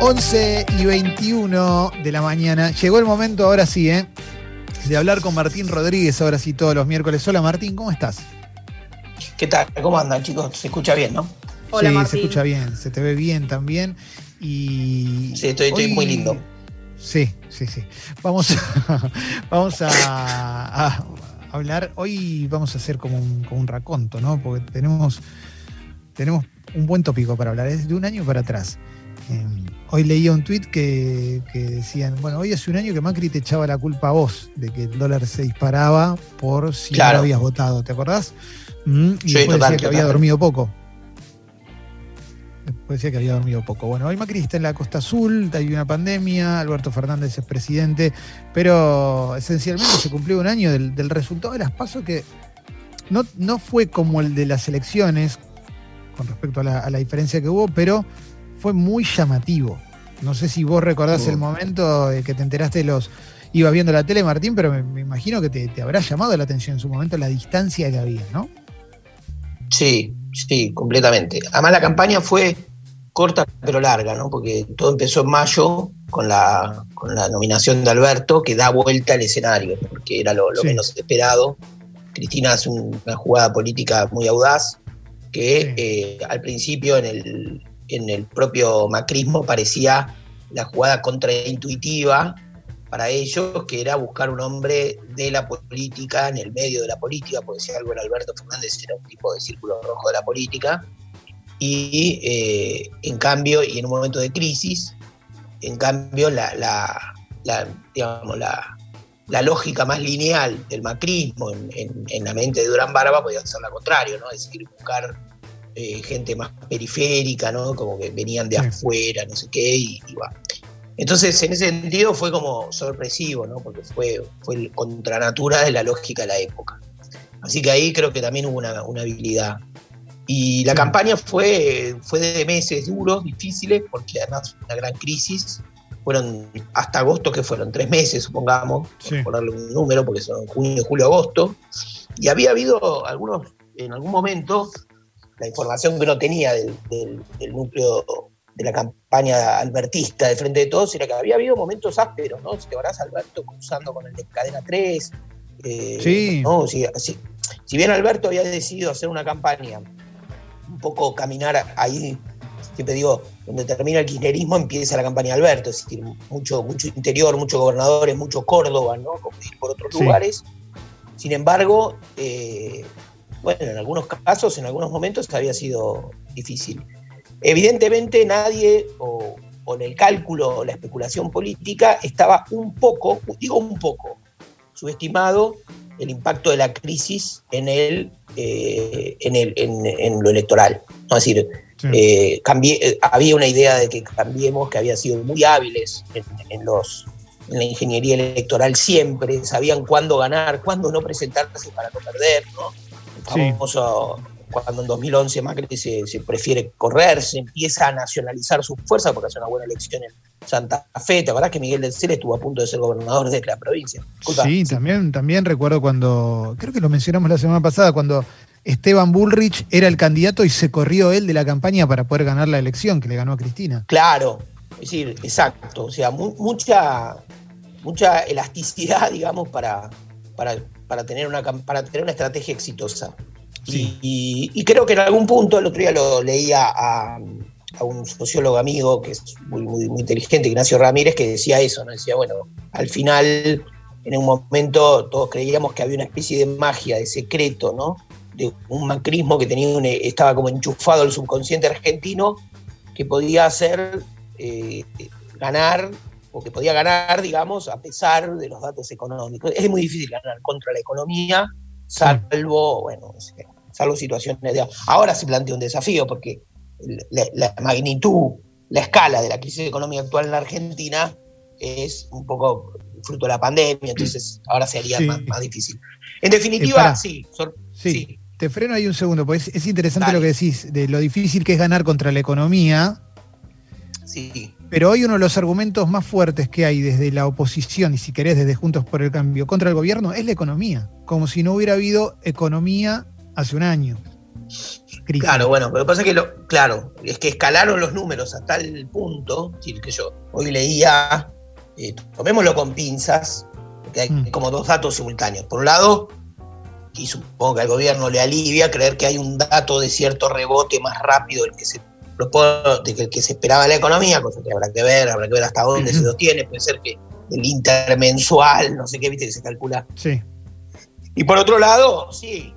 11 y 21 de la mañana. Llegó el momento, ahora sí, ¿eh? de hablar con Martín Rodríguez, ahora sí, todos los miércoles. Hola Martín, ¿cómo estás? ¿Qué tal? ¿Cómo andan, chicos? Se escucha bien, ¿no? Hola, sí, se escucha bien, se te ve bien también. Y sí, estoy, muy lindo. Sí, sí, sí. Vamos a, vamos a, hablar. Hoy vamos a hacer como un, como un raconto, ¿no? Porque tenemos, tenemos un buen tópico para hablar. Es de un año para atrás. Em, hoy leía un tuit que, decían, bueno, hoy hace un año que Macri te echaba la culpa a vos de que el dólar se disparaba por si no lo habías votado, ¿te acordás? Mm, y después decía que había dormido poco. Después decía que había dormido poco. Bueno, hoy Macri está en la Costa Azul, hay una pandemia, Alberto Fernández es presidente, pero esencialmente se cumplió un año del, resultado de las pasos que no, no fue como el de las elecciones, con respecto a la, a la diferencia que hubo, pero fue muy llamativo. No sé si vos recordás el momento que te enteraste de los. Ibas viendo la tele, Martín, pero me, imagino que te, habrá llamado la atención en su momento la distancia que había, ¿no? Sí, sí, completamente. Además, la campaña fue corta pero larga, ¿no? Porque todo empezó en mayo con la, con la nominación de Alberto, que da vuelta al escenario, porque era lo, menos esperado. Cristina hace una jugada política muy audaz, que eh, al principio en el, en el propio macrismo parecía la jugada contraintuitiva para ellos, que era buscar un hombre de la política, en el medio de la política, porque si algo era Alberto Fernández, era un tipo de círculo rojo de la política, y eh, en cambio, y en un momento de crisis, en cambio, la, lógica más lineal del macrismo en, la mente de Durán Barba podía ser la contrario, ¿no? es decir, buscar eh, gente más periférica, ¿no? Como que venían de afuera, no sé qué, y, va. Entonces, en ese sentido fue como sorpresivo, ¿no? Porque fue, fue el contranatura de la lógica de la época. Así que ahí creo que también hubo una, habilidad. Y la campaña fue, fue de meses duros, difíciles, porque además fue una gran crisis. Fueron hasta agosto, que fueron tres meses, supongamos, por darle un número, porque son junio, julio, agosto. Y había habido algunos, en algún momento, la información que no tenía del, núcleo de la campaña albertista de Frente de Todos era que había habido momentos ásperos, ¿no? Si te verás Alberto cruzando con el de Cadena 3. Eh, sí. ¿no? Si, si, bien Alberto había decidido hacer una campaña, un poco caminar ahí, siempre digo, donde termina el kirchnerismo empieza la campaña de Alberto, es decir, mucho, mucho interior, muchos gobernadores, mucho Córdoba, ¿no? Como por otros lugares. Sin embargo, eh, bueno, en algunos casos, en algunos momentos había sido difícil. Evidentemente nadie, o, en el cálculo, o la especulación política, estaba un poco, digo un poco, subestimado el impacto de la crisis en, el, eh, en, el, en, lo electoral. Es decir, eh, eh, había una idea de que Cambiemos, que había sido muy hábiles en, los, en la ingeniería electoral siempre, sabían cuándo ganar, cuándo no presentarse para no perder, ¿no? Famoso cuando en 2011 Macri se, prefiere correr, se empieza a nacionalizar su fuerza porque hace una buena elección en Santa Fe. ¿Te acordás que Miguel del Cel estuvo a punto de ser gobernador de la provincia? Sí, también, también recuerdo cuando, creo que lo mencionamos la semana pasada, cuando Esteban Bullrich era el candidato y se corrió él de la campaña para poder ganar la elección que le ganó a Cristina. Claro, es decir, exacto. O sea, mucha, mucha elasticidad, digamos, para, para para tener una, para tener una estrategia exitosa. Y, creo que en algún punto, el otro día lo leía a, un sociólogo amigo que es muy, muy, muy, inteligente, Ignacio Ramírez, que decía eso, ¿no? Decía, bueno, al final, en un momento, todos creíamos que había una especie de magia, de secreto, ¿no? De un macrismo que tenía estaba como enchufado al subconsciente argentino, que podía hacer eh, ganar o que podía ganar, digamos, a pesar de los datos económicos. Es muy difícil ganar contra la economía, salvo, bueno, salvo situaciones de... Ahora se plantea un desafío porque la, magnitud, la escala de la crisis económica actual en la Argentina es un poco fruto de la pandemia, entonces ahora sería más, más, difícil. En definitiva, eh, sí, sí, Te freno ahí un segundo, porque es, interesante lo que decís, de lo difícil que es ganar contra la economía. Sí. Pero hoy uno de los argumentos más fuertes que hay desde la oposición, y si querés desde Juntos por el Cambio, contra el gobierno, es la economía. Como si no hubiera habido economía hace un año. crisis. Claro, bueno, que pasa que, lo, claro, es que escalaron los números hasta el punto, que yo hoy leía, eh, tomémoslo con pinzas, porque hay Mm. como dos datos simultáneos. Por un lado, y supongo que al gobierno le alivia creer que hay un dato de cierto rebote más rápido del que se propone, de que que se esperaba la economía, cosa que habrá que ver, habrá que ver hasta dónde se sostiene, puede ser que el intermensual, no sé qué, viste que se calcula Sí. y por otro lado, sí,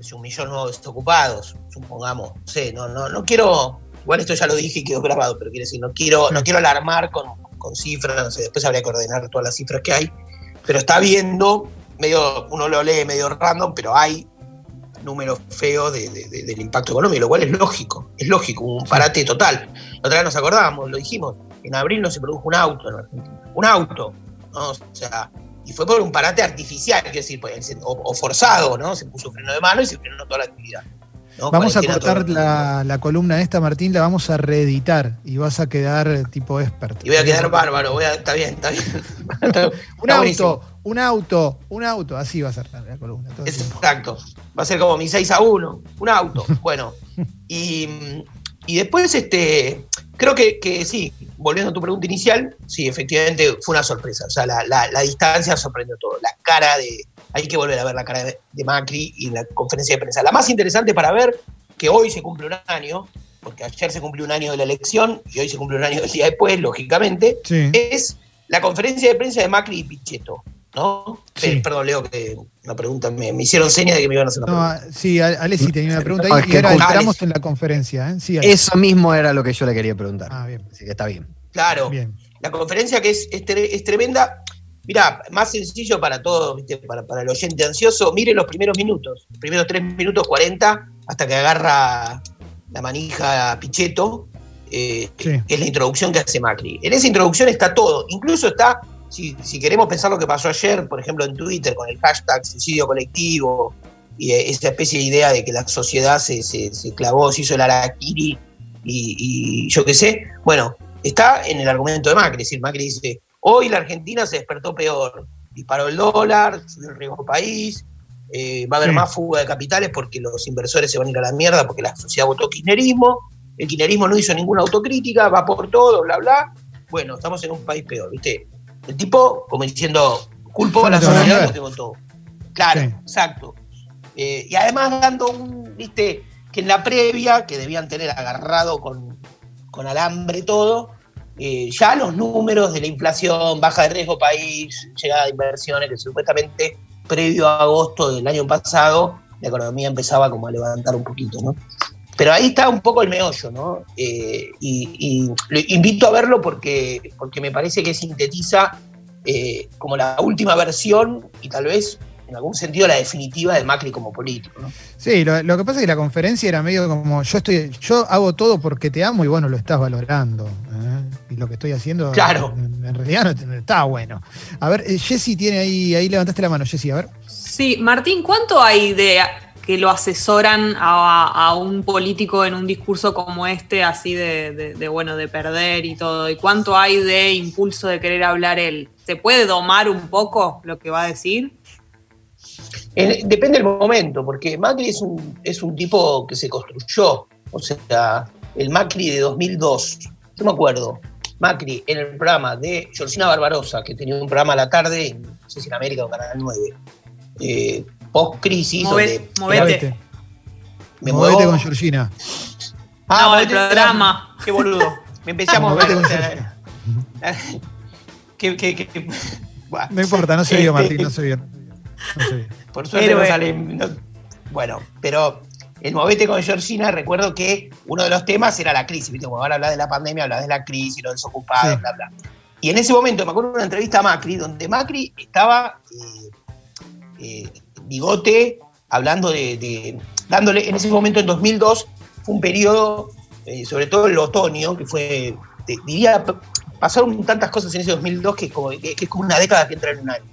es un millón nuevos desocupados, supongamos. No sé, no, no, no quiero. Igual esto ya lo dije y quedó grabado, pero quiero decir, no quiero, no quiero alarmar con, con cifras, no sé, después habría que ordenar todas las cifras que hay. Pero está viendo, medio, uno lo lee medio random, pero hay números feos de- de- de- del impacto económico, lo cual es lógico, es lógico, un parate total. La otra vez nos acordábamos, lo dijimos, en abril no se produjo un auto en Argentina. Un auto, ¿no? O sea, y fue por un parate artificial, es decir, pues, o, o forzado, ¿no? Se puso freno de mano y se frenó toda la actividad. ¿No? Vamos a cortar la, la columna esta, Martín, la vamos a reeditar y vas a quedar eh, tipo expert. Y voy a quedar bárbaro, voy a- está bien, está bien. Está- Un está buenísimo. auto, un auto, un auto, así va a ser la, la columna. todo. Exacto. Va a ser como mi 6 a 1, un auto. Bueno, y, y después, este, creo que, que sí, volviendo a tu pregunta inicial, sí, efectivamente fue una sorpresa. O sea, la- la distancia sorprendió todo. La cara de. Hay que volver a ver la cara de, de Macri y la conferencia de prensa. La más interesante para ver, que hoy se cumple un año, porque ayer se cumplió un año de la elección y hoy se cumple un año del día después, lógicamente, Sí. es la conferencia de prensa de Macri y Pichetto, ¿no? Sí. Eh, perdón, Leo, que una pregunta, me, me hicieron señas de que me iban a hacer una No, pregunta. ah, sí, Alessi tenía una pregunta No, ahí es y que ahora entramos en la conferencia. ¿eh? Sí. Eso mismo era lo que yo le quería preguntar. Ah, bien, Así que está bien. Claro, bien. la conferencia que es, es, tre- es tremenda. Mirá, más sencillo para todos, ¿viste? Para, para el oyente ansioso, mire los primeros minutos, los primeros 3 minutos 40, hasta que agarra la manija Pichetto, eh, Sí. que es la introducción que hace Macri. En esa introducción está todo, incluso está, si, si queremos pensar lo que pasó ayer, por ejemplo, en Twitter, con el hashtag suicidio colectivo, y eh, esa especie de idea de que la sociedad se, se- se clavó, se hizo el araquiri, y, y yo qué sé, bueno, está en el argumento de Macri, es decir, Macri dice, hoy la Argentina se despertó peor, disparó el dólar, subió el riesgo país, eh, va a haber Sí. más fuga de capitales porque los inversores se van a ir a la mierda porque la sociedad votó kirchnerismo, el kirchnerismo no hizo ninguna autocrítica, va por todo, bla, bla. Bueno, estamos en un país peor, ¿viste? El tipo, como diciendo, culpo a la sociedad porque votó. Claro, Sí. exacto. Eh, y además dando un, viste, que en la previa, que debían tener agarrado con, con alambre todo, eh, ya los números de la inflación, baja de riesgo país, llegada de inversiones, que supuestamente previo a agosto del año pasado, la economía empezaba como a levantar un poquito, ¿no? Pero ahí está un poco el meollo, ¿no? Eh, y, y lo invito a verlo porque, porque me parece que sintetiza eh, como la última versión y tal vez en algún sentido la definitiva de Macri como político, ¿no? Sí, lo, lo que pasa es que la conferencia era medio como yo estoy, yo hago todo porque te amo y bueno, lo estás valorando. ¿eh? Y lo que estoy haciendo Claro. en, en realidad no, no está bueno. A ver, eh, Jessy tiene ahí, ahí levantaste la mano, Jessy, a ver. Sí, Martín, ¿cuánto hay de que lo asesoran a, a un político en un discurso como este, así de, de- de, bueno, de perder y todo? ¿Y cuánto hay de impulso de querer hablar él? ¿Se puede domar un poco lo que va a decir? En- depende del momento, porque Macri es un, es un tipo que se construyó. O sea, el Macri de 2002, yo me acuerdo, Macri en el programa de Georgina Barbarosa, que tenía un programa a la tarde, no sé si en América o Canal 9, eh, post-crisis, Move- donde... movete. Me Movete muevo- con Georgina. Ah, No, el movete- programa. Qué boludo. Me empecé a mover. Movete con que, que- que-. No importa, no se vio, Este, Martín, no se vio. No se vio. Por suerte no sale. no- bueno, pero el movete con Georgina, recuerdo que uno de los temas era la crisis. ¿viste? Como ahora habla de la pandemia, habla de la crisis, los desocupados, Sí. bla, bla. Y en ese momento me acuerdo de una entrevista a Macri, donde Macri estaba eh, eh, bigote hablando de, de- dándole, en ese momento en 2002 fue un periodo, eh, sobre todo el otoño, que fue, te- diría, pasaron tantas cosas en ese 2002 que es como, que- que es como una década que entra en un año.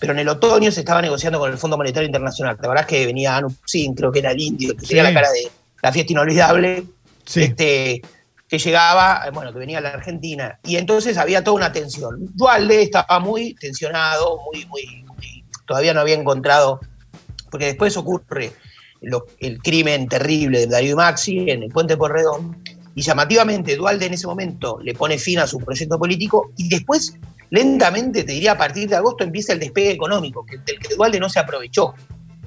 Pero en el otoño se estaba negociando con el Fondo Monetario Internacional. La verdad es que venía Anu Sin, creo que era el indio, que tenía Sí. la cara de la fiesta inolvidable, Sí, este, que llegaba, eh, bueno, que venía a la Argentina. Y entonces había toda una tensión. Dualde estaba muy tensionado, muy, muy, muy- todavía no había encontrado, porque después ocurre el crimen terrible de Darío y Maxi en el puente Porredón. Y llamativamente, Dualde en ese momento le pone fin a su proyecto político y después, lentamente, te diría a partir de agosto, empieza el despegue económico, que, del que Dualde no se aprovechó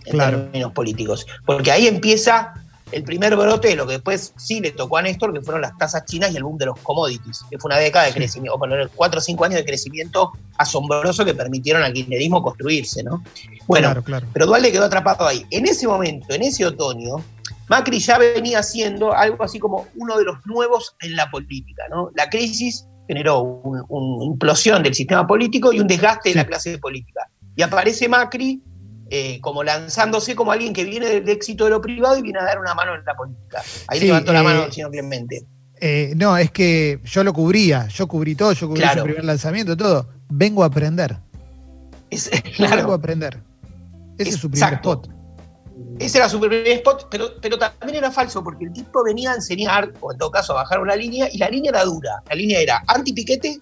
en términos políticos. Porque ahí empieza el primer brote de lo que después sí le tocó a Néstor, que fueron las tasas chinas y el boom de los commodities, que fue una década de crecimiento, o poner cuatro o cinco años de crecimiento asombroso que permitieron al kirchnerismo construirse, ¿no? Bueno, pero Dualde quedó atrapado ahí. En ese momento, en ese otoño, Macri ya venía siendo algo así como uno de los nuevos en la política, ¿no? La crisis generó una implosión del sistema político y un desgaste de la clase política. Y aparece Macri eh, como lanzándose como alguien que viene del éxito de lo privado y viene a dar una mano en la política. Ahí levantó la mano eh, el señor Clemente. Eh, no, es que yo lo cubría, yo cubrí todo, yo cubrí su primer lanzamiento, todo. Vengo a aprender. Vengo a aprender. Ese es, su primer spot. Ese era su primer spot, pero, pero también era falso, porque el tipo venía a enseñar, o en todo caso a bajar una línea, y la línea era dura. La línea era anti-piquete,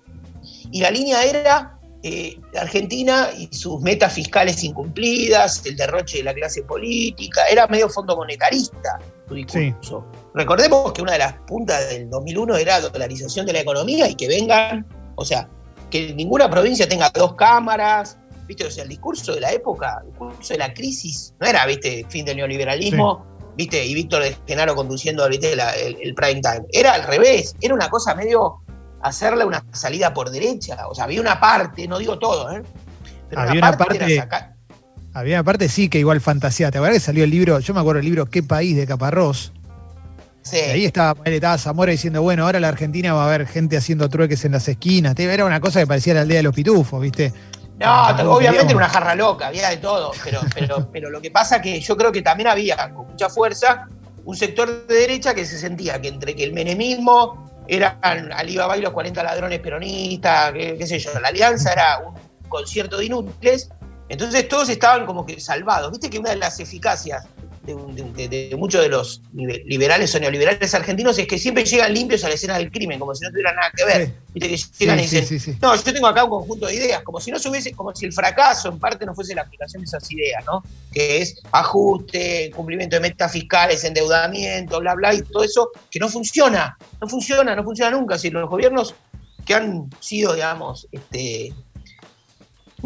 y la línea era eh, Argentina y sus metas fiscales incumplidas, el derroche de la clase política, era medio fondo monetarista su discurso. Recordemos que una de las puntas del 2001 era la dolarización de la economía y que vengan, o sea, que ninguna provincia tenga dos cámaras, ¿viste? O sea, el discurso de la época, el discurso de la crisis, no era, ¿viste? Fin del neoliberalismo, ¿viste? Y Víctor de Genaro conduciendo el, el prime time. Era al revés, era una cosa medio hacerle una salida por derecha. O sea, había una parte, no digo todo, ¿eh? Pero había una parte. había una parte, sí, que igual fantasía. ¿Te acuerdas que salió el libro? Yo me acuerdo el libro ¿Qué país? de Caparrós. Sí. ahí estaba, estaba Zamora diciendo, bueno, ahora la Argentina va a haber gente haciendo trueques en las esquinas. Era una cosa que parecía la aldea de los pitufos, ¿viste? No, obviamente era una jarra loca, había de todo, pero, pero, pero lo que pasa que yo creo que también había con mucha fuerza un sector de derecha que se sentía que entre que el menemismo eran Alibaba y los 40 ladrones peronistas, qué, sé yo, la alianza era un concierto de inútiles, entonces todos estaban como que salvados. Viste que una de las eficacias de, muchos de los liberales o neoliberales argentinos es que siempre llegan limpios a la escena del crimen, como si no tuviera nada que ver. Viste que llegan y dicen, no, yo tengo acá un conjunto de ideas, como si no se como si el fracaso en parte no fuese la aplicación de esas ideas, ¿no? Que es ajuste, cumplimiento de metas fiscales, endeudamiento, bla, bla, y todo eso que no funciona, no funciona, no funciona nunca. Si los gobiernos que han sido, digamos, este,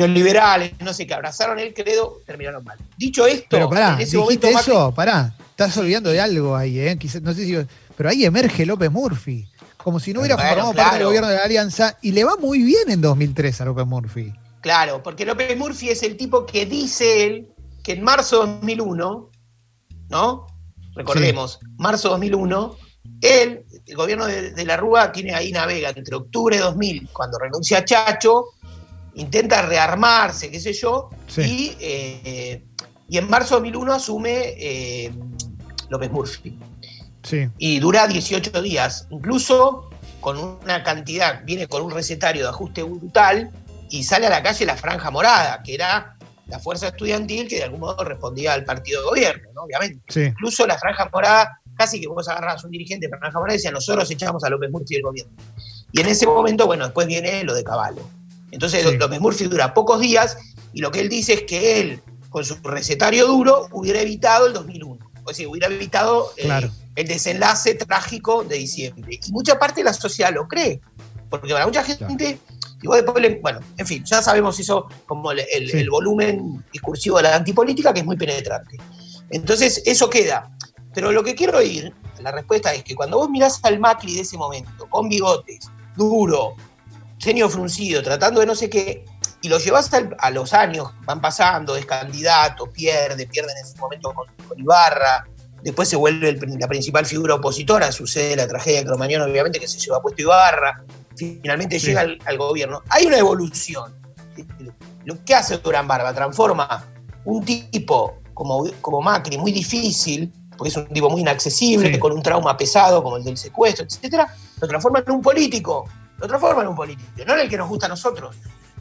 liberales, no sé qué, abrazaron el credo, terminaron mal. Dicho esto, pero pará, en ese momento eso, pará, estás olvidando de algo ahí, ¿eh? no sé si, pero ahí emerge López Murphy, como si no hubiera formado parte del gobierno de la Alianza, y le va muy bien en 2003 a López Murphy. Claro, porque López Murphy es el tipo que dice él que en marzo de 2001, ¿no? Recordemos, marzo de 2001, él, el gobierno de, de la Rúa, tiene ahí navega entre octubre de 2000, cuando renuncia a Chacho, intenta rearmarse, qué sé yo, y, eh, y, en marzo de 2001 asume eh, López Murphy. Y dura 18 días, incluso con una cantidad, viene con un recetario de ajuste brutal y sale a la calle la Franja Morada, que era la fuerza estudiantil que de algún modo respondía al partido de gobierno, ¿no? obviamente. Incluso la Franja Morada, casi que vos agarras un dirigente de Franja Morada y decían, nosotros echamos a López Murphy del gobierno. Y en ese momento, bueno, después viene lo de Caballo. Entonces López Murphy dura pocos días y lo que él dice es que él, con su recetario duro, hubiera evitado el 2001. O sea, hubiera evitado eh, el desenlace trágico de diciembre. Y mucha parte de la sociedad lo cree. Porque para mucha gente, bueno, en fin, ya sabemos eso como el, el, volumen discursivo de la antipolítica que es muy penetrante. Entonces, eso queda. Pero lo que quiero oír, la respuesta es que cuando vos mirás al Macri de ese momento, con bigotes, duro, ceño fruncido, tratando de no sé qué, y lo llevas a los años, van pasando, es candidato, pierde, pierde en ese momento con, Ibarra, después se vuelve la principal figura opositora, sucede la tragedia de Cromañón, obviamente, que se lleva puesto Ibarra, finalmente llega al, gobierno. Hay una evolución. Lo que hace Durán Barba, transforma un tipo como, como Macri, muy difícil, porque es un tipo muy inaccesible, con un trauma pesado como el del secuestro, etcétera, lo transforma en un político lo transforma en un político, no en el que nos gusta a nosotros,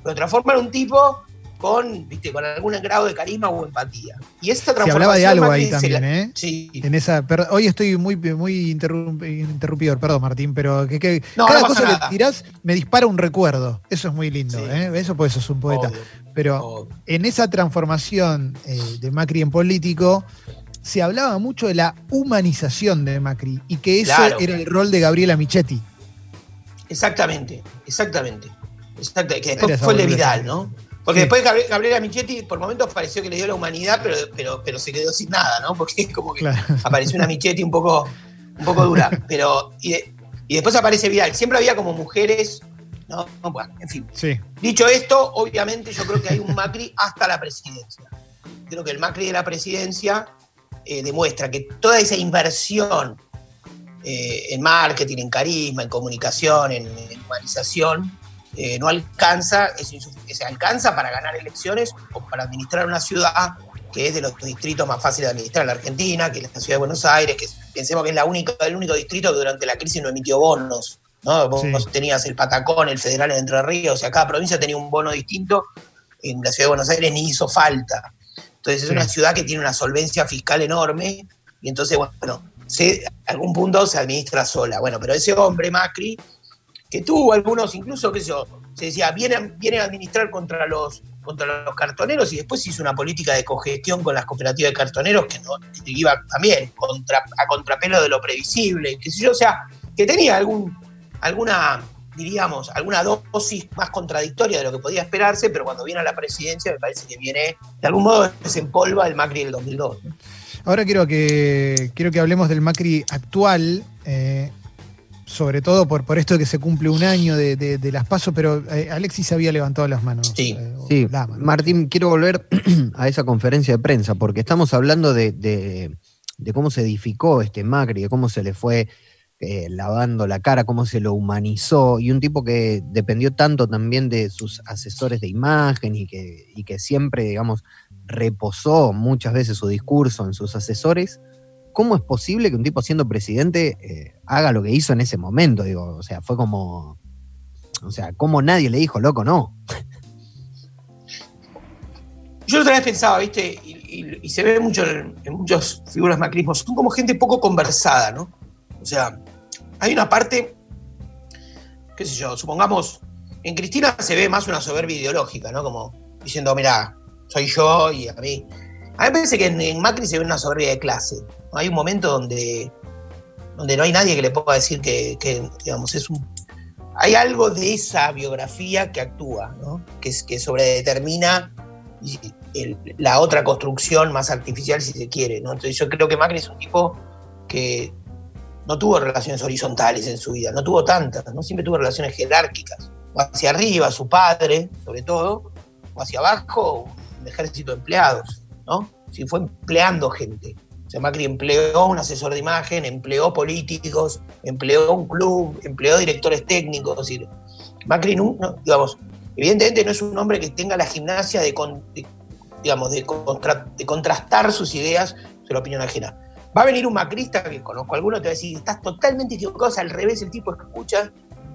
lo transforma en un tipo con, ¿viste? con algún grado de carisma o empatía. Y esa transformación. Se hablaba de algo ahí también, ¿eh? Sí. En esa, hoy estoy muy, muy interrumpidor, perdón, Martín, pero que, cada cosa que tirás me dispara un recuerdo. Eso es muy lindo, ¿eh? Eso pues eso es un poeta. pero en esa transformación eh, de Macri en político, se hablaba mucho de la humanización de Macri y que Claro. era el rol de Gabriela Michetti. Exactamente, exactamente. Exacto, que después fue el de boludez. Vidal, ¿no? Porque Sí. después Gabri- Gabriela Michetti por momentos pareció que le dio la humanidad, pero, pero, pero se quedó sin nada, ¿no? Porque es como que Claro. apareció una Michetti un poco, un poco dura. Pero, y, de- y después aparece Vidal. Siempre había como mujeres, ¿no? Bueno, en fin. Sí. Dicho esto, obviamente yo creo que hay un Macri hasta la presidencia. Creo que el Macri de la presidencia eh, demuestra que toda esa inversión eh, en marketing, en carisma, en comunicación, en, en humanización, eh, no alcanza, es se alcanza para ganar elecciones o para administrar una ciudad que es de los distritos más fáciles de administrar en la Argentina, que es la ciudad de Buenos Aires, que es- pensemos que es la única, el único distrito que durante la crisis no emitió bonos. ¿no? Vos, Sí. tenías el Patacón, el Federal en Entre Ríos, o sea, cada provincia tenía un bono distinto, en la ciudad de Buenos Aires ni hizo falta. Entonces es Sí. una ciudad que tiene una solvencia fiscal enorme, y entonces, bueno, se, algún punto se administra sola. Bueno, pero ese hombre, Macri, que tuvo algunos, incluso, qué sé yo, se decía, viene, viene a administrar contra los, contra los cartoneros y después hizo una política de cogestión con las cooperativas de cartoneros que, no, iba también contra, a contrapelo de lo previsible, qué sé yo, o sea, que tenía algún, alguna, diríamos, alguna dosis más contradictoria de lo que podía esperarse, pero cuando viene a la presidencia me parece que viene, de algún modo, desempolva el Macri del 2002. Ahora quiero que, quiero que hablemos del Macri actual, eh, sobre todo por, por esto de que se cumple un año de, de- de las pasos, pero eh, Alexis había levantado las manos. Sí. eh, Sí, la mano. Martín, quiero volver a esa conferencia de prensa, porque estamos hablando de, de- de cómo se edificó este Macri, de cómo se le fue eh, lavando la cara, cómo se lo humanizó, y un tipo que dependió tanto también de sus asesores de imagen y que, y que siempre, digamos, reposó muchas veces su discurso en sus asesores. ¿Cómo es posible que un tipo siendo presidente eh, haga lo que hizo en ese momento? Digo, o sea, fue como. O sea, como nadie le dijo, loco, no. Yo otra vez pensaba, ¿viste? Y, se ve mucho en, en muchas figuras macrismos, son como gente poco conversada, ¿no? O sea, hay una parte, qué sé yo, supongamos, en Cristina se ve más una soberbia ideológica, ¿no? Como diciendo, mira, soy yo y a mí. A mí me parece que en, Macri se ve una soberbia de clase. ¿no? Hay un momento donde, donde no hay nadie que le pueda decir que, digamos, es un... Hay algo de esa biografía que actúa, ¿no? Que, que sobredetermina la otra construcción más artificial, si se quiere. Entonces yo creo que Macri es un tipo que no tuvo relaciones horizontales en su vida, no tuvo tantas, no siempre tuvo relaciones jerárquicas. O hacia arriba, su padre, sobre todo, o hacia abajo, ejército de empleados, ¿no? Si fue empleando gente. O sea, Macri empleó un asesor de imagen, empleó políticos, empleó un club, empleó directores técnicos. Es decir, Macri, no, digamos, evidentemente no es un hombre que tenga la gimnasia de, digamos, de, contra- de contrastar sus ideas de la opinión ajena. Va a venir un macrista que conozco alguno, te va a decir, estás totalmente equivocado, es al revés, el tipo escucha.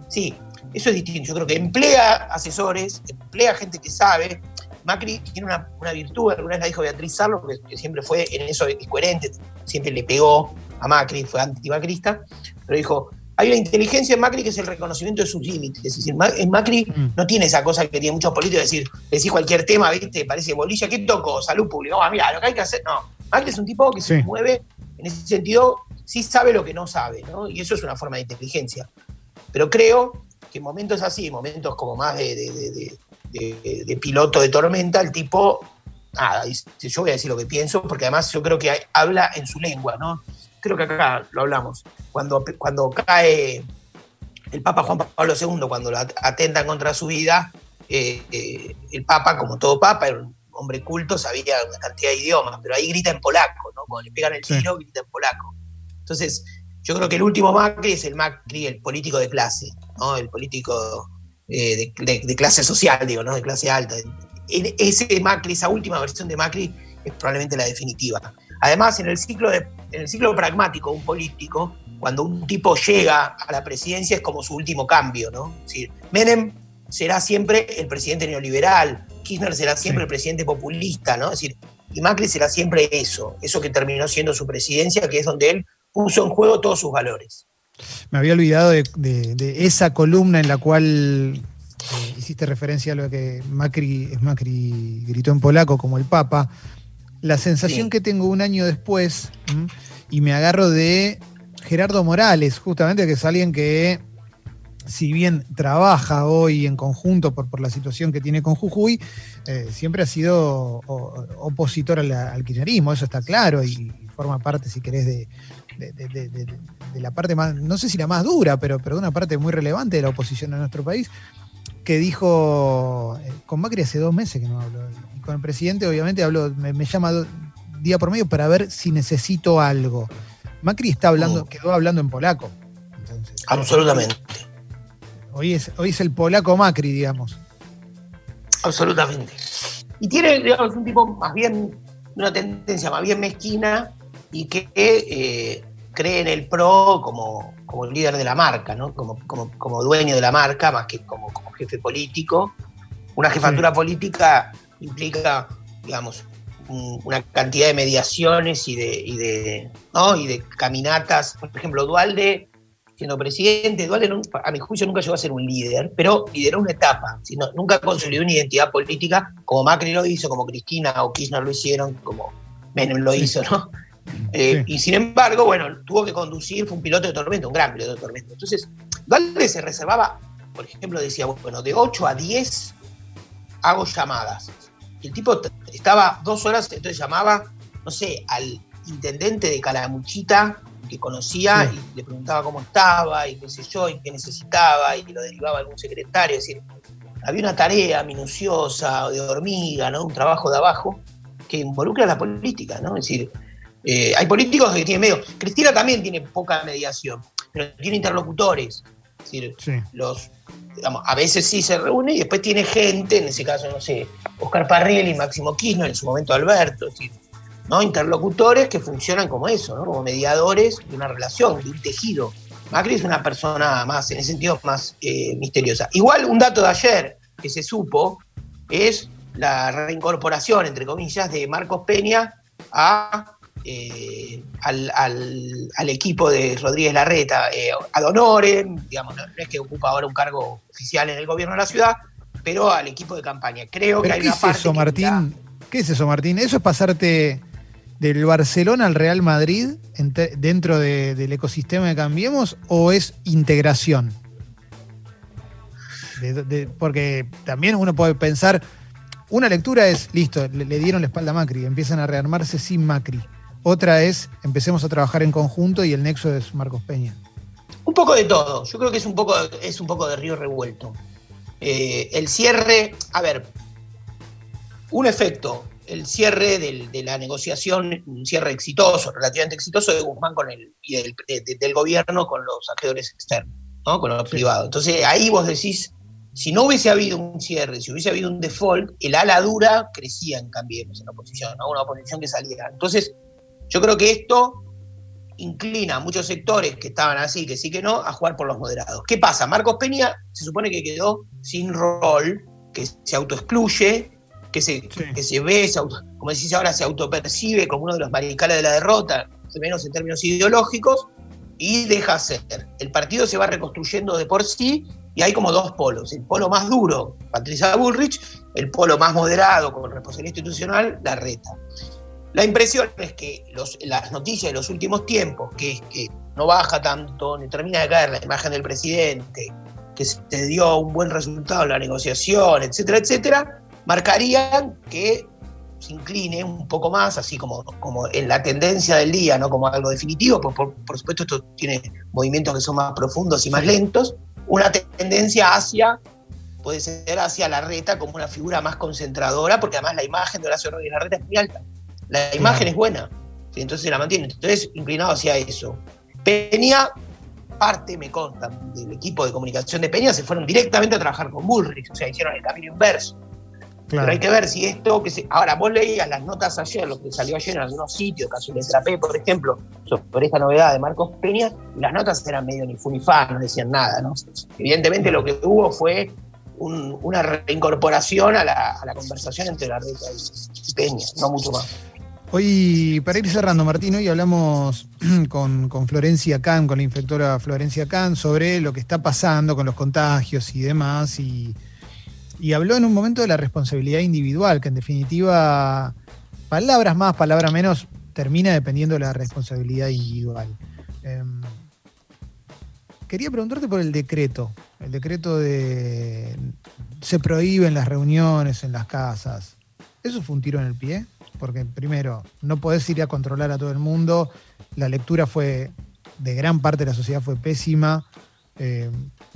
Sí, eso es distinto. Yo creo que emplea asesores, emplea gente que sabe. Macri tiene una, una virtud, alguna vez la dijo Beatriz Sarlo, que, que siempre fue en eso es coherente, siempre le pegó a Macri, fue antimacrista, pero dijo, hay una inteligencia en Macri que es el reconocimiento de sus límites. Es decir, Macri Mm. no tiene esa cosa que tienen muchos políticos, de decir, decís cualquier tema, ¿viste? Parece bolilla, ¿qué toco? Salud pública. No, mira, lo que hay que hacer, no. Macri es un tipo que se mueve, en ese sentido, sí sabe lo que no sabe, ¿no? Y eso es una forma de inteligencia. Pero creo que en momentos así, momentos como más de, de- de- de- de- piloto de tormenta, el tipo, nada, dice, yo voy a decir lo que pienso, porque además yo creo que hay- habla en su lengua, ¿no? Creo que acá lo hablamos. Cuando, cuando cae el Papa Juan Pablo II, cuando lo at- atentan contra su vida, eh, eh, el Papa, como todo Papa, era un hombre culto, sabía una cantidad de idiomas, pero ahí grita en polaco, ¿no? Cuando le pegan el Sí. tiro, grita en polaco. Entonces, yo creo que el último Macri es el Macri, el político de clase, ¿no? El político eh, de, de- de clase social, digo, ¿no? De clase alta. Ese Macri, esa última versión de Macri, es probablemente la definitiva. Además, en el ciclo, de, en el ciclo pragmático, un político, cuando un tipo llega a la presidencia es como su último cambio, ¿no? Es decir, Menem será siempre el presidente neoliberal, Kirchner será siempre Sí. el presidente populista, ¿no? Es decir, y Macri será siempre eso, eso que terminó siendo su presidencia, que es donde él puso en juego todos sus valores. Me había olvidado de, de- de esa columna en la cual eh, hiciste referencia a lo que Macri, Macri gritó en polaco como el Papa. la sensación que tengo un año después, y me agarro de Gerardo Morales, justamente, que es alguien que, si bien trabaja hoy en conjunto por, por la situación que tiene con Jujuy, eh, siempre ha sido opositor al, kirchnerismo, eso está claro, y forma parte, si querés, de, la parte más, no sé si la más dura, pero, pero de una parte muy relevante de la oposición en nuestro país, que dijo, eh, con Macri hace dos meses que no hablo, y con el presidente obviamente hablo, me, llama día por medio para ver si necesito algo. Macri está hablando, oh. quedó hablando en polaco. Absolutamente. Hoy es, hoy es el polaco Macri, digamos. Absolutamente. Y tiene, digamos, un tipo más bien, una tendencia más bien mezquina y que eh, cree en el PRO como, como líder de la marca, ¿no? como, como, dueño de la marca, más que como, jefe político. Una jefatura política implica, digamos, una cantidad de mediaciones y de, y de, ¿no? y de caminatas. Por ejemplo, Dualde, siendo presidente, Dualde a mi juicio nunca llegó a ser un líder, pero lideró una etapa, sino, nunca consolidó una identidad política como Macri lo hizo, como Cristina o Kirchner lo hicieron, como Menem lo hizo, ¿no? Eh, y sin embargo, bueno, tuvo que conducir, fue un piloto de tormenta, un gran piloto de tormenta. Entonces, Dualde se reservaba, por ejemplo, decía, bueno, de 8 a 10 hago llamadas el tipo estaba dos horas, entonces llamaba, no sé, al intendente de Calamuchita que conocía y le preguntaba cómo estaba y qué sé yo, y qué necesitaba, y lo derivaba a algún secretario. Es decir, había una tarea minuciosa de hormiga, ¿no? Un trabajo de abajo que involucra a la política, ¿no? Es decir, eh, hay políticos que tienen medio. Cristina también tiene poca mediación, pero tiene interlocutores. Es decir, los a veces sí se reúne y después tiene gente, en ese caso, no sé, Oscar y Máximo Kirchner, en su momento Alberto, ¿no? interlocutores que funcionan como eso, ¿no? como mediadores de una relación, de un tejido. Macri es una persona más, en ese sentido, más eh, misteriosa. Igual un dato de ayer que se supo es la reincorporación, entre comillas, de Marcos Peña a eh, al, equipo de Rodríguez Larreta eh, ad honorem, digamos, no, es que ocupa ahora un cargo oficial en el gobierno de la ciudad, pero al equipo de campaña. Creo que hay ¿qué es eso, Martín? ¿Qué es eso, Martín? ¿Eso es pasarte del Barcelona al Real Madrid dentro del ecosistema de Cambiemos o es integración? porque también uno puede pensar, una lectura es, listo, le, le, dieron la espalda a Macri, empiezan a rearmarse sin Macri. Otra es, empecemos a trabajar en conjunto y el nexo es Marcos Peña. Un poco de todo. Yo creo que es un poco, es un poco de río revuelto. Eh, el cierre, a ver, un efecto, el cierre de la negociación, un cierre exitoso, relativamente exitoso de Guzmán con el, y del, gobierno con los acreedores externos, ¿no? con los privados. Entonces ahí vos decís, si no hubiese habido un cierre, si hubiese habido un default, el ala dura crecía en Cambiemos en la oposición, ¿no? una oposición que salía. Entonces, yo creo que esto inclina a muchos sectores que estaban así, que sí que no, a jugar por los moderados. ¿Qué pasa? Marcos Peña se supone que quedó sin rol, que se autoexcluye, que se, que se ve, como decís ahora, se autopercibe como uno de los maricales de la derrota, al menos en términos ideológicos, y deja ser. El partido se va reconstruyendo de por sí y hay como dos polos. El polo más duro, Patricia Bullrich, el polo más moderado, con responsabilidad institucional, la reta. La impresión es que las noticias de los últimos tiempos, que es que no baja tanto, ni termina de caer la imagen del presidente, que se dio un buen resultado en la negociación, etcétera, etcétera, marcarían que se incline un poco más, así como, en la tendencia del día, no como algo definitivo, por, por, supuesto esto tiene movimientos que son más profundos y más lentos, una tendencia hacia, puede ser hacia la reta como una figura más concentradora, porque además la imagen de Horacio Rodríguez Larreta es muy alta. La imagen es buena, entonces se la mantiene. Entonces, inclinado hacia eso. Peña, parte, me consta, del equipo de comunicación de Peña, se fueron directamente a trabajar con Bullrich, o sea, hicieron el camino inverso. Pero hay que ver si esto que se. Ahora, vos leías las notas ayer, lo que salió ayer en algunos sitios, caso de Trapé, por ejemplo, sobre esta novedad de Marcos Peña, y las notas eran medio ni funifá, no decían nada, ¿no? Evidentemente lo que hubo fue una reincorporación a la, conversación entre la red y Peña, no mucho más. Hoy, para ir cerrando, Martín, hoy hablamos con, Florencia Kahn, con la infectora Florencia Kahn, sobre lo que está pasando con los contagios y demás, y, habló en un momento de la responsabilidad individual, que en definitiva palabras más, palabras menos, termina dependiendo de la responsabilidad individual. Em, quería preguntarte por el decreto. El decreto de se prohíben las reuniones en las casas. ¿Eso fue un tiro en el pie? Porque primero, no podés ir a controlar a todo el mundo. La lectura fue, de gran parte de la sociedad fue pésima. Eh,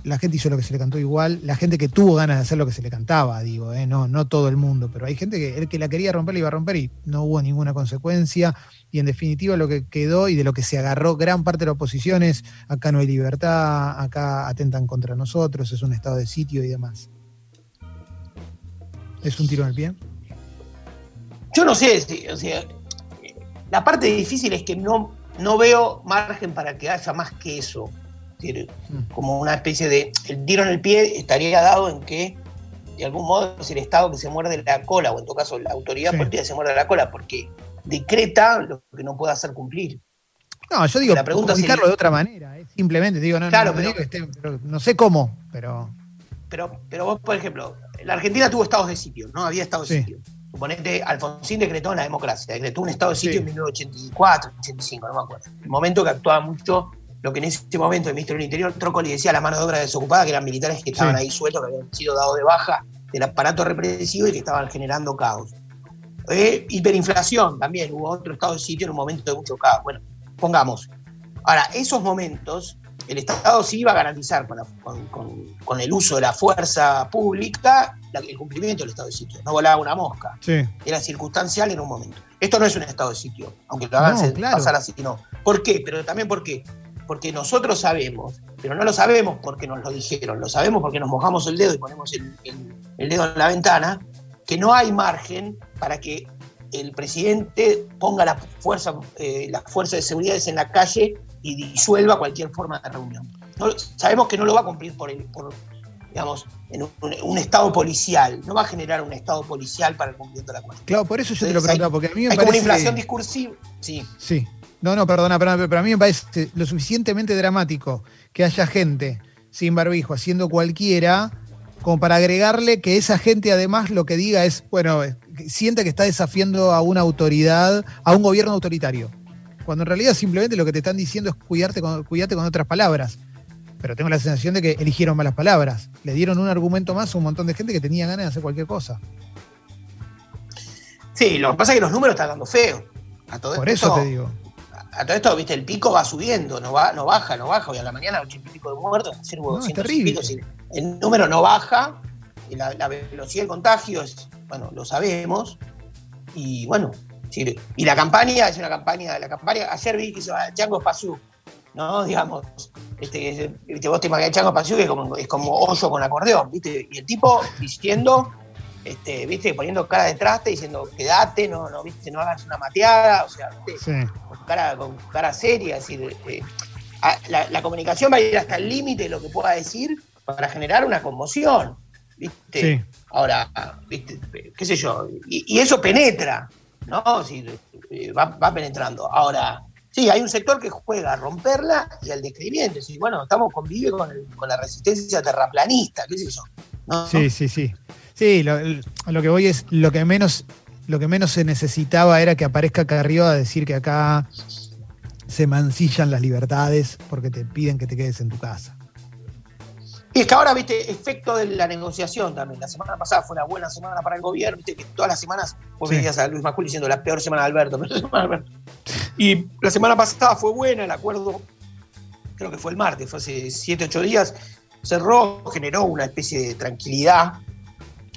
la gente hizo lo que se le cantó igual. La gente que tuvo ganas de hacer lo que se le cantaba, digo, eh, no, no todo el mundo, pero hay gente que el que la quería romper la iba a romper y no hubo ninguna consecuencia. Y en definitiva lo que quedó y de lo que se agarró gran parte de la oposición es acá no hay libertad, acá atentan contra nosotros, es un estado de sitio y demás. ¿Es un tiro en el pie? Yo no sé, o sea, la parte difícil es que no, no veo margen para que haya más que eso. Mm. Como una especie de. El tiro en el pie estaría dado en que, de algún modo, es el Estado que se muerde la cola, o en todo caso la autoridad política se muerde la cola, porque decreta lo que no puede hacer cumplir. No, yo digo, la pregunta comunicarlo de otra manera. Simplemente digo, no, claro, pero, no sé cómo, pero. Pero, pero vos, por ejemplo, la Argentina tuvo estados de sitio, ¿no? Había estados de sitio. Suponete, Alfonsín decretó la democracia, decretó un estado de sitio en 1984, 85, no me acuerdo. El momento que actuaba mucho lo que en ese momento el ministro del Interior, Trócoli, decía la mano de obra desocupada, que eran militares que estaban ahí sueltos, que habían sido dados de baja del aparato represivo y que estaban generando caos. Eh, hiperinflación también, hubo otro estado de sitio en un momento de mucho caos. Bueno, pongamos. Ahora, esos momentos el Estado sí iba a garantizar con, el uso de la fuerza pública el cumplimiento del estado de sitio. No volaba una mosca. Era circunstancial en un momento. Esto no es un estado de sitio, aunque lo hagan pasar así, no. ¿Por qué? Pero también por qué. Porque nosotros sabemos, pero no lo sabemos porque nos lo dijeron, lo sabemos porque nos mojamos el dedo y ponemos el, dedo en la ventana, que no hay margen para que el presidente ponga la fuerza, eh, las fuerzas de seguridad en la calle y disuelva cualquier forma de reunión. sabemos que no lo va a cumplir por, el, por digamos, en un, estado policial. No va a generar un estado policial para el cumplimiento de la cuestión. Claro, por eso yo te lo preguntaba, porque a mí me hay como una inflación discursiva. Sí. Sí. No, no, perdona, perdona, pero a mí me parece lo suficientemente dramático que haya gente sin barbijo haciendo cualquiera, como para agregarle que esa gente además lo que diga es, bueno, siente que está desafiando a una autoridad, a un gobierno autoritario cuando en realidad simplemente lo que te están diciendo es cuidarte con, cuidarte con otras palabras. Pero tengo la sensación de que eligieron malas palabras. Le dieron un argumento más a un montón de gente que tenía ganas de hacer cualquier cosa. Sí, lo que pasa es que los números están dando feo. Por eso te digo. A, todo esto, viste, el pico va subiendo, no, va, no baja, no baja. Hoy a la mañana, ochenta y pico de muertos, no, es terrible. el número no baja, y la, la velocidad del contagio es, bueno, lo sabemos. Y bueno, y la campaña es una campaña, la campaña, ayer vi que hizo Chango Pazú, ¿no? Digamos, este, vos te imaginas Chango que es como, es como hoyo con acordeón, ¿viste? Y el tipo diciendo, este, ¿viste? Poniendo cara de traste, diciendo, quédate, no, no, ¿viste? No hagas una mateada, o sea, Con, cara, con cara seria, es decir, eh, la, comunicación va a ir hasta el límite de lo que pueda decir para generar una conmoción, ¿viste? Ahora, ¿viste? qué sé yo, y eso penetra, ¿no? Eh, va, penetrando. Ahora, sí, hay un sector que juega a romperla y al descrimiento. Sí, bueno, estamos convive con, con la resistencia terraplanista, qué sé yo. Sí, sí, sí. Sí, lo, que voy es, lo que menos, lo que menos se necesitaba era que aparezca Carrió a decir que acá se mancillan las libertades porque te piden que te quedes en tu casa. Y es que ahora, viste, efecto de la negociación también. La semana pasada fue una buena semana para el gobierno, viste, que todas las semanas vos veías a Luis Macul diciendo la peor semana de Alberto, Y la semana pasada fue buena, el acuerdo, creo que fue el martes, fue hace 7, 8 días, cerró, generó una especie de tranquilidad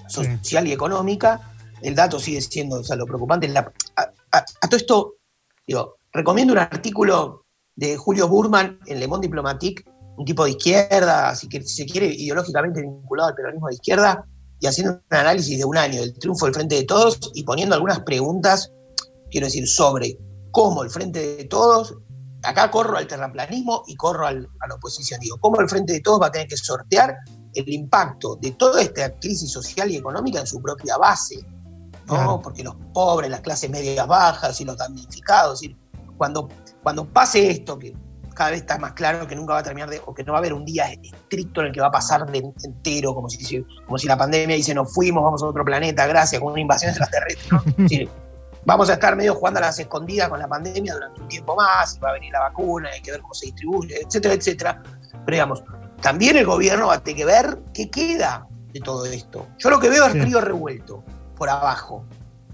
social y económica. El dato sigue siendo o sea, lo preocupante. a, todo esto, digo, recomiendo un artículo de Julio Burman en Le Monde Diplomatique un tipo de izquierda, si, se quiere, ideológicamente vinculado al peronismo de izquierda, y haciendo un análisis de un año del triunfo del Frente de Todos y poniendo algunas preguntas, quiero decir, sobre cómo el Frente de Todos, acá corro al terraplanismo y corro a la oposición, digo, cómo el Frente de Todos va a tener que sortear el impacto de toda esta crisis social y económica en su propia base, ¿no? Porque los pobres, las clases medias bajas y los damnificados, cuando, cuando pase esto, que cada vez está más claro que nunca va a terminar de, o que no va a haber un día estricto en el que va a pasar de entero, como si, como si la pandemia dice nos fuimos, vamos a otro planeta, gracias, con una invasión extraterrestre. vamos a estar medio jugando a las escondidas con la pandemia durante un tiempo más, y va a venir la vacuna, hay que ver cómo se distribuye, etcétera, etcétera. Pero digamos, también el gobierno va a tener que ver qué queda de todo esto. Yo lo que veo es Sí. río revuelto, por abajo.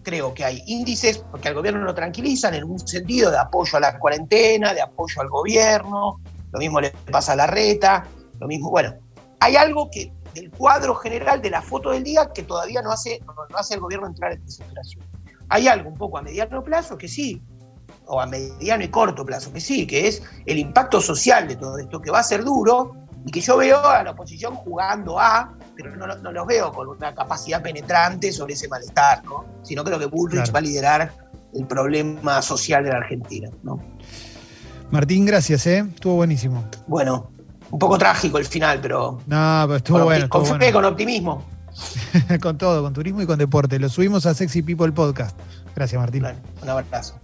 Creo que hay índices, porque al gobierno lo tranquilizan en un sentido de apoyo a la cuarentena, de apoyo al gobierno, lo mismo le pasa a la reta, lo mismo, bueno, hay algo que del cuadro general de la foto del día que todavía no hace, no, hace el gobierno entrar en desesperación. Hay algo un poco a mediano plazo que sí, o a mediano y corto plazo que sí, que es el impacto social de todo esto, que va a ser duro y que yo veo a la oposición jugando a, pero no, no los veo con una capacidad penetrante sobre ese malestar, ¿no? Sino creo que Bullrich Claro. va a liderar el problema social de la Argentina, ¿no? Martín, gracias, ¿eh? Estuvo buenísimo. Bueno, un poco trágico el final, pero No, pero estuvo con, bueno. Estuvo con fe, bueno. con optimismo. con todo, con turismo y con deporte. Lo subimos a Sexy People Podcast. Gracias, Martín. Un abrazo.